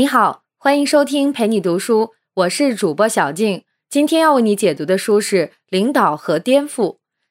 你好，欢迎收听陪你读书，我是主播小静。今天要为你解读的书是《领导和颠覆》。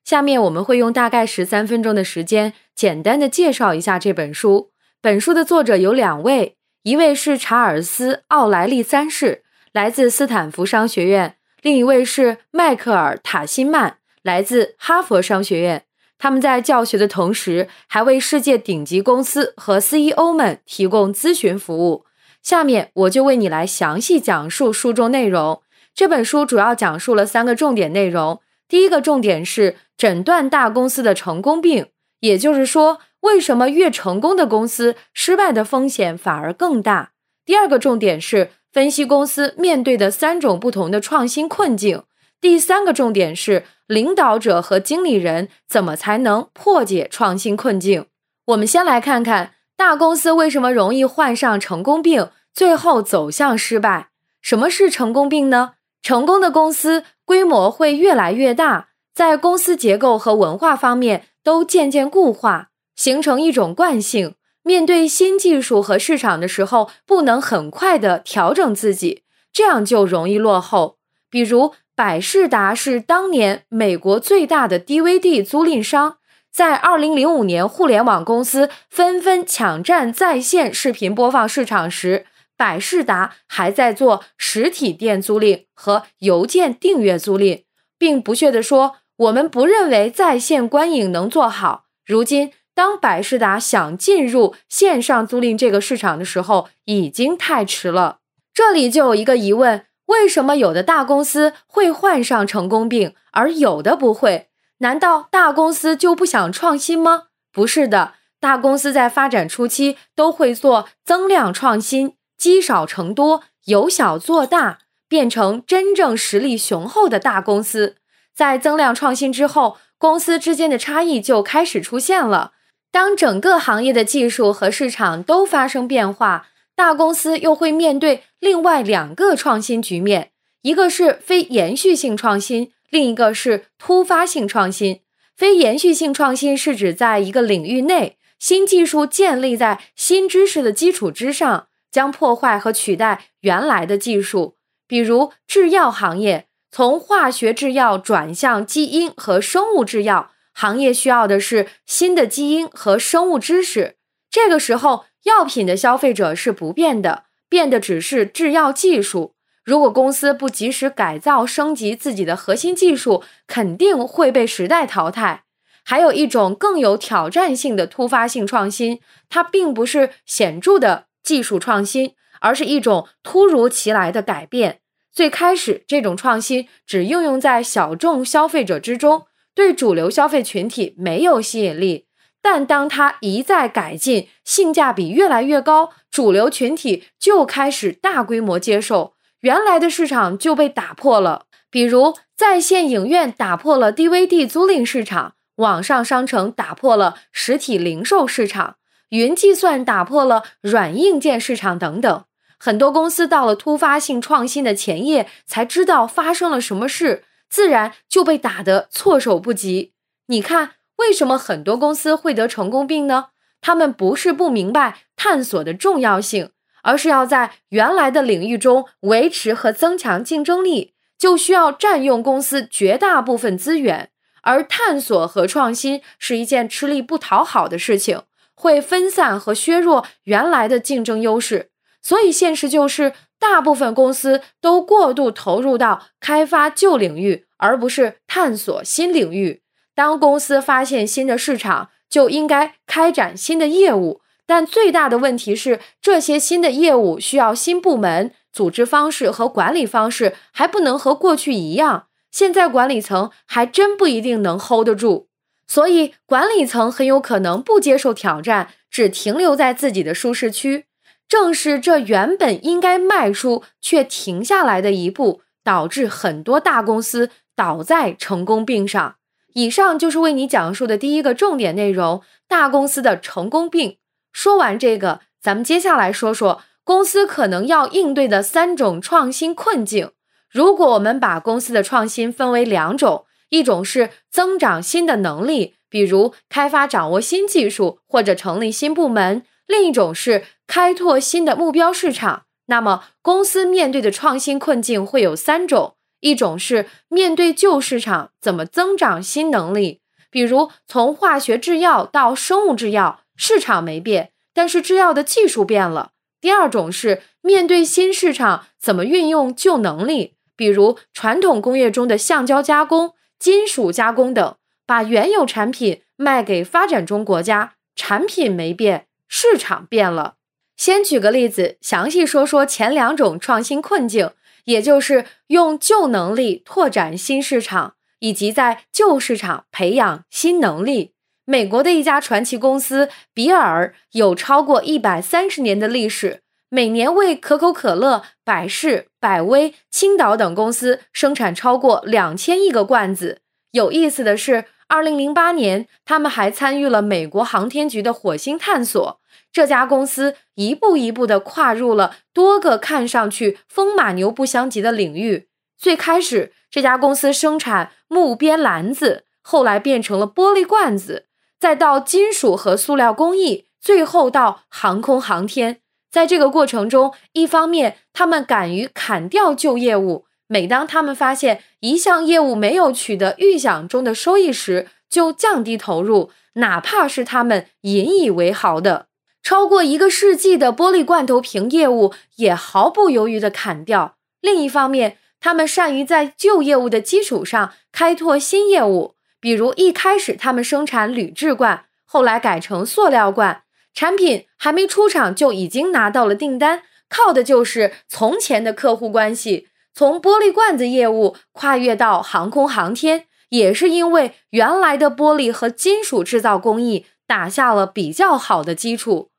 下面我们会用大概十三分钟的时间，简单的介绍一下这本书。本书的作者有两位，一位是查尔斯·奥莱利三世，来自斯坦福商学院；另一位是迈克尔·塔辛曼，来自哈佛商学院。他们在教学的同时，还为世界顶级公司和 CEO 们提供咨询服务。下面我就为你来详细讲述书中内容。这本书主要讲述了三个重点内容。第一个重点是诊断大公司的成功病，也就是说，为什么越成功的公司失败的风险反而更大。第二个重点是分析公司面对的三种不同的创新困境。第三个重点是领导者和经理人怎么才能破解创新困境。我们先来看看。大公司为什么容易患上成功病，最后走向失败？什么是成功病呢？成功的公司规模会越来越大，在公司结构和文化方面都渐渐固化，形成一种惯性。面对新技术和市场的时候，不能很快的调整自己，这样就容易落后。比如，百事达是当年美国最大的 DVD 租赁商。在二零零五年，互联网公司纷纷抢占在线视频播放市场时，百事达还在做实体店租赁和邮件订阅租赁，并不屑地说：“我们不认为在线观影能做好。”如今，当百事达想进入线上租赁这个市场的时候，已经太迟了。这里就有一个疑问：为什么有的大公司会患上成功病，而有的不会？难道大公司就不想创新吗？不是的，大公司在发展初期都会做增量创新，积少成多，由小做大，变成真正实力雄厚的大公司。在增量创新之后，公司之间的差异就开始出现了。当整个行业的技术和市场都发生变化，大公司又会面对另外两个创新局面：一个是非延续性创新。另一个是突发性创新，非延续性创新是指在一个领域内，新技术建立在新知识的基础之上，将破坏和取代原来的技术。比如制药行业，从化学制药转向基因和生物制药，行业需要的是新的基因和生物知识。这个时候，药品的消费者是不变的，变的只是制药技术。如果公司不及时改造升级自己的核心技术，肯定会被时代淘汰。还有一种更有挑战性的突发性创新，它并不是显著的技术创新，而是一种突如其来的改变。最开始，这种创新只应用在小众消费者之中，对主流消费群体没有吸引力。但当它一再改进，性价比越来越高，主流群体就开始大规模接受。原来的市场就被打破了，比如在线影院打破了 DVD 租赁市场，网上商城打破了实体零售市场，云计算打破了软硬件市场等等。很多公司到了突发性创新的前夜才知道发生了什么事，自然就被打得措手不及。你看，为什么很多公司会得成功病呢？他们不是不明白探索的重要性。而是要在原来的领域中维持和增强竞争力，就需要占用公司绝大部分资源。而探索和创新是一件吃力不讨好的事情，会分散和削弱原来的竞争优势。所以，现实就是，大部分公司都过度投入到开发旧领域，而不是探索新领域。当公司发现新的市场，就应该开展新的业务。但最大的问题是，这些新的业务需要新部门、组织方式和管理方式还不能和过去一样。现在管理层还真不一定能 hold 得住，所以管理层很有可能不接受挑战，只停留在自己的舒适区。正是这原本应该迈出却停下来的一步，导致很多大公司倒在成功病上。以上就是为你讲述的第一个重点内容：大公司的成功病。说完这个，咱们接下来说说公司可能要应对的三种创新困境。如果我们把公司的创新分为两种，一种是增长新的能力，比如开发掌握新技术或者成立新部门；另一种是开拓新的目标市场。那么，公司面对的创新困境会有三种：一种是面对旧市场怎么增长新能力，比如从化学制药到生物制药，市场没变，但是制药的技术变了；第二种是面对新市场怎么运用旧能力，比如传统工业中的橡胶加工、金属加工等，把原有产品卖给发展中国家，产品没变，市场变了。先举个例子，详细说说前两种创新困境，也就是用旧能力拓展新市场，以及在旧市场培养新能力。美国的一家传奇公司比尔有超过一百三十年的历史，每年为可口可乐、百事、百威、青岛等公司生产超过两千亿个罐子。有意思的是，二零零八年，他们还参与了美国航天局的火星探索。这家公司一步一步地跨入了多个看上去风马牛不相及的领域。最开始，这家公司生产木边篮子，后来变成了玻璃罐子，再到金属和塑料工艺，最后到航空航天。在这个过程中，一方面他们敢于砍掉旧业务，每当他们发现一项业务没有取得预想中的收益时，就降低投入，哪怕是他们引以为豪的。超过一个世纪的玻璃罐头瓶业务也毫不犹豫地砍掉。另一方面，他们善于在旧业务的基础上开拓新业务，比如一开始他们生产铝制罐，后来改成塑料罐，产品还没出厂就已经拿到了订单，靠的就是从前的客户关系。从玻璃罐子业务跨越到航空航天，也是因为原来的玻璃和金属制造工艺。打下了比较好的基础，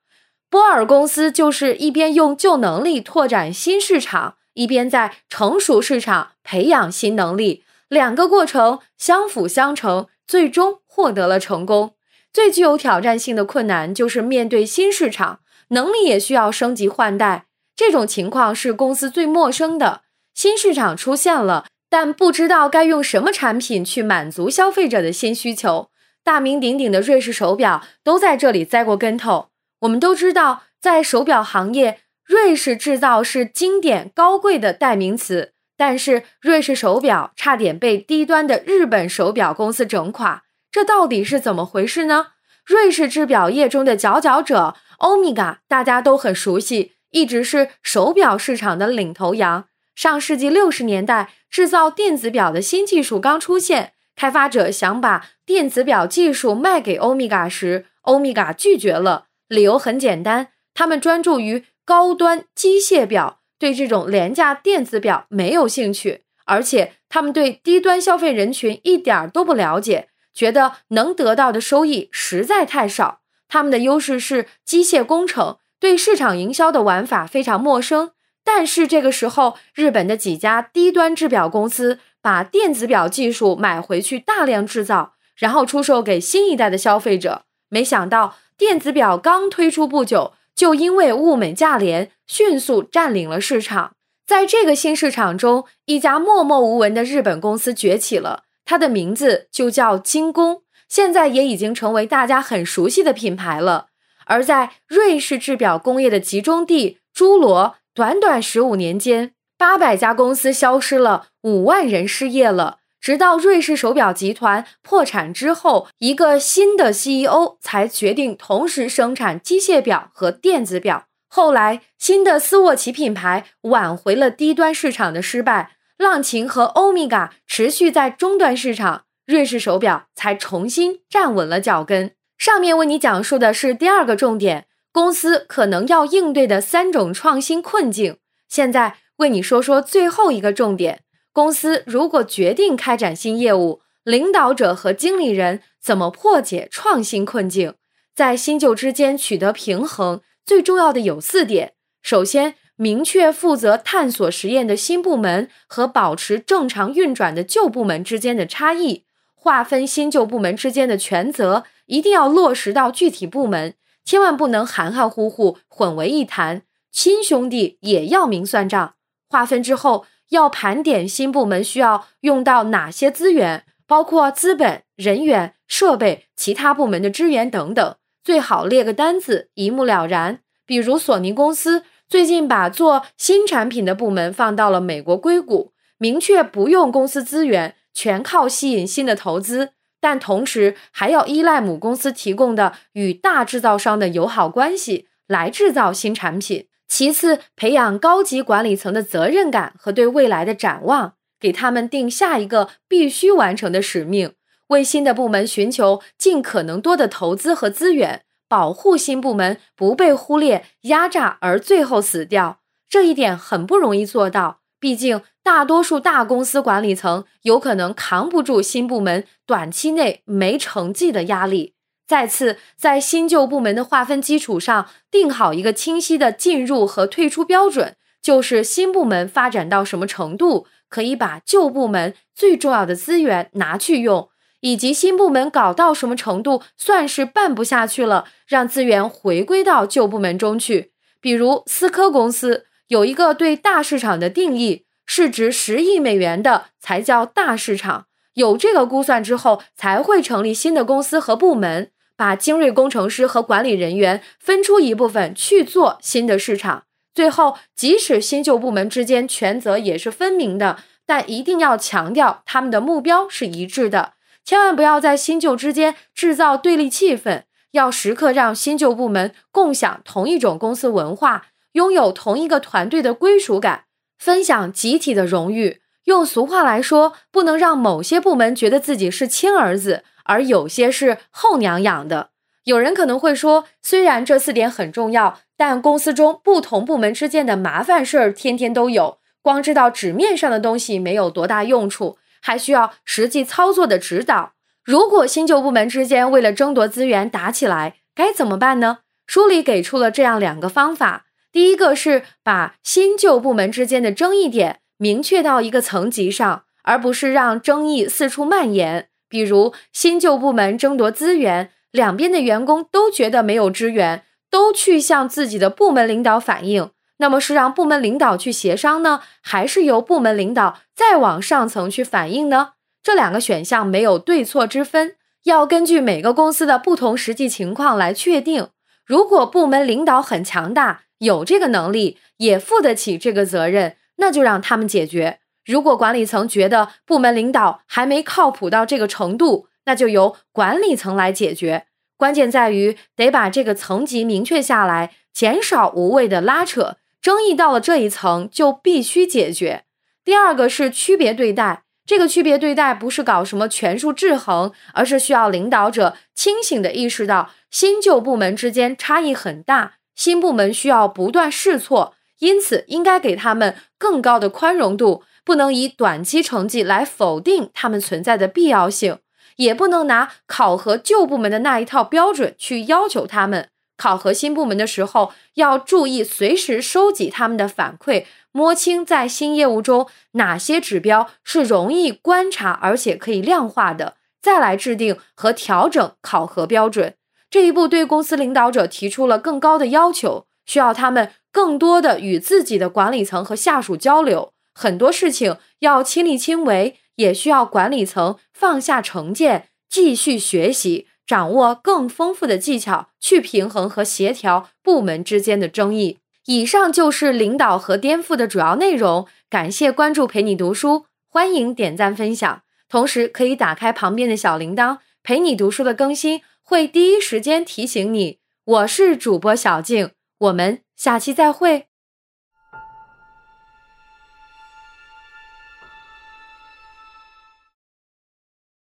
波尔公司就是一边用旧能力拓展新市场，一边在成熟市场培养新能力，两个过程相辅相成，最终获得了成功。最具有挑战性的困难就是面对新市场，能力也需要升级换代。这种情况是公司最陌生的。新市场出现了，但不知道该用什么产品去满足消费者的新需求。大名鼎鼎的瑞士手表都在这里栽过跟头。我们都知道，在手表行业，瑞士制造是经典高贵的代名词。但是，瑞士手表差点被低端的日本手表公司整垮，这到底是怎么回事呢？瑞士制表业中的佼佼者欧米伽，大家都很熟悉，一直是手表市场的领头羊。上世纪六十年代，制造电子表的新技术刚出现。开发者想把电子表技术卖给欧米伽时，欧米伽拒绝了。理由很简单，他们专注于高端机械表，对这种廉价电子表没有兴趣，而且他们对低端消费人群一点都不了解，觉得能得到的收益实在太少。他们的优势是机械工程，对市场营销的玩法非常陌生。但是这个时候，日本的几家低端制表公司。把电子表技术买回去，大量制造，然后出售给新一代的消费者。没想到，电子表刚推出不久，就因为物美价廉，迅速占领了市场。在这个新市场中，一家默默无闻的日本公司崛起了，它的名字就叫精工，现在也已经成为大家很熟悉的品牌了。而在瑞士制表工业的集中地朱罗，短短十五年间。八百家公司消失了，五万人失业了。直到瑞士手表集团破产之后，一个新的 CEO 才决定同时生产机械表和电子表。后来，新的斯沃琪品牌挽回了低端市场的失败，浪琴和欧米伽持续在中端市场，瑞士手表才重新站稳了脚跟。上面为你讲述的是第二个重点，公司可能要应对的三种创新困境。现在。为你说说最后一个重点：公司如果决定开展新业务，领导者和经理人怎么破解创新困境，在新旧之间取得平衡？最重要的有四点：首先，明确负责探索实验的新部门和保持正常运转的旧部门之间的差异，划分新旧部门之间的权责，一定要落实到具体部门，千万不能含含糊糊、混为一谈。亲兄弟也要明算账。划分之后，要盘点新部门需要用到哪些资源，包括资本、人员、设备、其他部门的支援等等，最好列个单子，一目了然。比如索尼公司最近把做新产品的部门放到了美国硅谷，明确不用公司资源，全靠吸引新的投资，但同时还要依赖母公司提供的与大制造商的友好关系来制造新产品。其次，培养高级管理层的责任感和对未来的展望，给他们定下一个必须完成的使命，为新的部门寻求尽可能多的投资和资源。保护新部门不被忽略、压榨而最后死掉，这一点很不容易做到。毕竟，大多数大公司管理层有可能扛不住新部门短期内没成绩的压力。再次，在新旧部门的划分基础上，定好一个清晰的进入和退出标准，就是新部门发展到什么程度，可以把旧部门最重要的资源拿去用。以及新部门搞到什么程度算是办不下去了，让资源回归到旧部门中去。比如思科公司有一个对大市场的定义，市值十亿美元的才叫大市场。有这个估算之后，才会成立新的公司和部门，把精锐工程师和管理人员分出一部分去做新的市场。最后，即使新旧部门之间权责也是分明的，但一定要强调他们的目标是一致的。千万不要在新旧之间制造对立气氛，要时刻让新旧部门共享同一种公司文化，拥有同一个团队的归属感，分享集体的荣誉。用俗话来说，不能让某些部门觉得自己是亲儿子，而有些是后娘养的。有人可能会说，虽然这四点很重要，但公司中不同部门之间的麻烦事儿天天都有，光知道纸面上的东西没有多大用处。还需要实际操作的指导。如果新旧部门之间为了争夺资源打起来，该怎么办呢？书里给出了这样两个方法：第一个是把新旧部门之间的争议点明确到一个层级上，而不是让争议四处蔓延。比如新旧部门争夺资源，两边的员工都觉得没有支援，都去向自己的部门领导反映。那么是让部门领导去协商呢，还是由部门领导再往上层去反映呢？这两个选项没有对错之分，要根据每个公司的不同实际情况来确定。如果部门领导很强大，有这个能力，也负得起这个责任，那就让他们解决。如果管理层觉得部门领导还没靠谱到这个程度，那就由管理层来解决。关键在于得把这个层级明确下来，减少无谓的拉扯。争议到了这一层就必须解决。第二个是区别对待，这个区别对待不是搞什么权术制衡，而是需要领导者清醒地意识到新旧部门之间差异很大，新部门需要不断试错，因此应该给他们更高的宽容度，不能以短期成绩来否定他们存在的必要性，也不能拿考核旧部门的那一套标准去要求他们。考核新部门的时候，要注意随时收集他们的反馈，摸清在新业务中哪些指标是容易观察而且可以量化的，再来制定和调整考核标准。这一步对公司领导者提出了更高的要求，需要他们更多的与自己的管理层和下属交流，很多事情要亲力亲为，也需要管理层放下成见，继续学习。掌握更丰富的技巧，去平衡和协调部门之间的争议。以上就是领导和颠覆的主要内容。感谢关注，陪你读书，欢迎点赞分享，同时可以打开旁边的小铃铛，陪你读书的更新会第一时间提醒你。我是主播小静，我们下期再会。